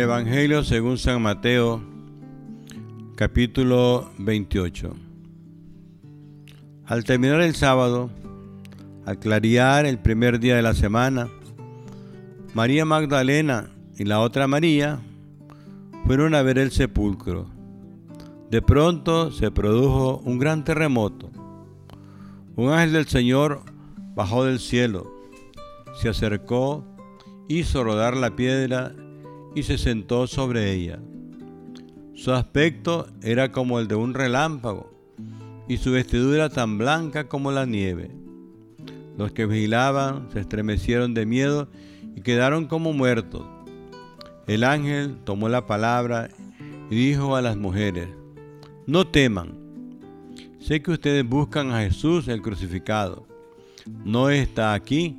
Evangelio según San Mateo, capítulo 28. Al terminar el sábado, al clarear el primer día de la semana, María Magdalena y la otra María fueron a ver el sepulcro. De pronto se produjo un gran terremoto. Un ángel del Señor bajó del cielo, se acercó, hizo rodar la piedra y se sentó sobre ella. Su aspecto era como el de un relámpago y su vestidura tan blanca como la nieve. Los que vigilaban se estremecieron de miedo y quedaron como muertos. El ángel tomó la palabra y dijo a las mujeres, no teman, sé que ustedes buscan a Jesús el crucificado. No está aquí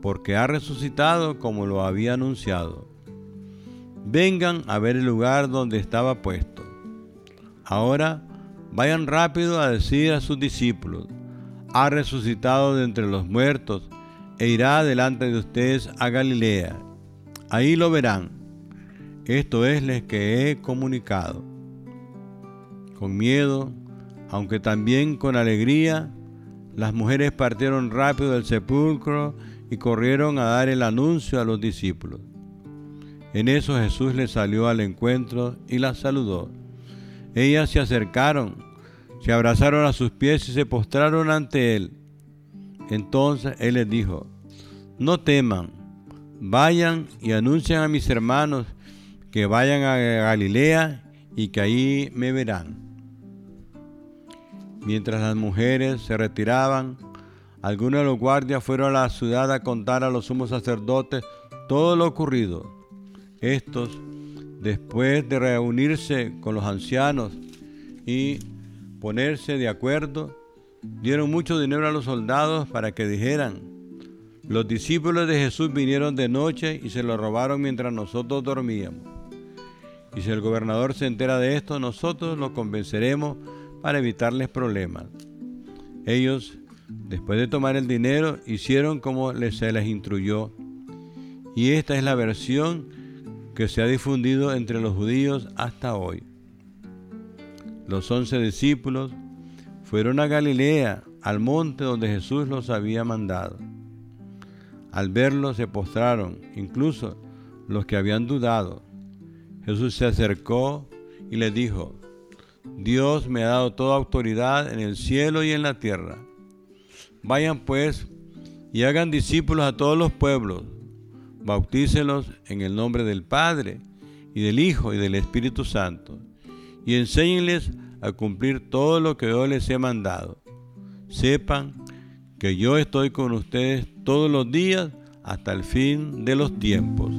porque ha resucitado como lo había anunciado vengan a ver el lugar donde estaba puesto. Ahora vayan rápido a decir a sus discípulos, ha resucitado de entre los muertos e irá delante de ustedes a Galilea. Ahí lo verán. Esto es les que he comunicado. Con miedo, aunque también con alegría, las mujeres partieron rápido del sepulcro y corrieron a dar el anuncio a los discípulos. En eso Jesús les salió al encuentro y las saludó. Ellas se acercaron, se abrazaron a sus pies y se postraron ante él. Entonces él les dijo, no teman, vayan y anuncien a mis hermanos que vayan a Galilea y que ahí me verán. Mientras las mujeres se retiraban, algunos de los guardias fueron a la ciudad a contar a los sumos sacerdotes todo lo ocurrido. Estos, después de reunirse con los ancianos y ponerse de acuerdo, dieron mucho dinero a los soldados para que dijeran, los discípulos de Jesús vinieron de noche y se lo robaron mientras nosotros dormíamos. Y si el gobernador se entera de esto, nosotros lo convenceremos para evitarles problemas. Ellos, después de tomar el dinero, hicieron como se les instruyó. Y esta es la versión que se ha difundido entre los judíos hasta hoy. Los once discípulos fueron a Galilea, al monte donde Jesús los había mandado. Al verlo se postraron, incluso los que habían dudado. Jesús se acercó y les dijo, Dios me ha dado toda autoridad en el cielo y en la tierra. Vayan pues y hagan discípulos a todos los pueblos bautícelos en el nombre del Padre y del Hijo y del Espíritu Santo, y enséñenles a cumplir todo lo que yo les he mandado. Sepan que yo estoy con ustedes todos los días hasta el fin de los tiempos.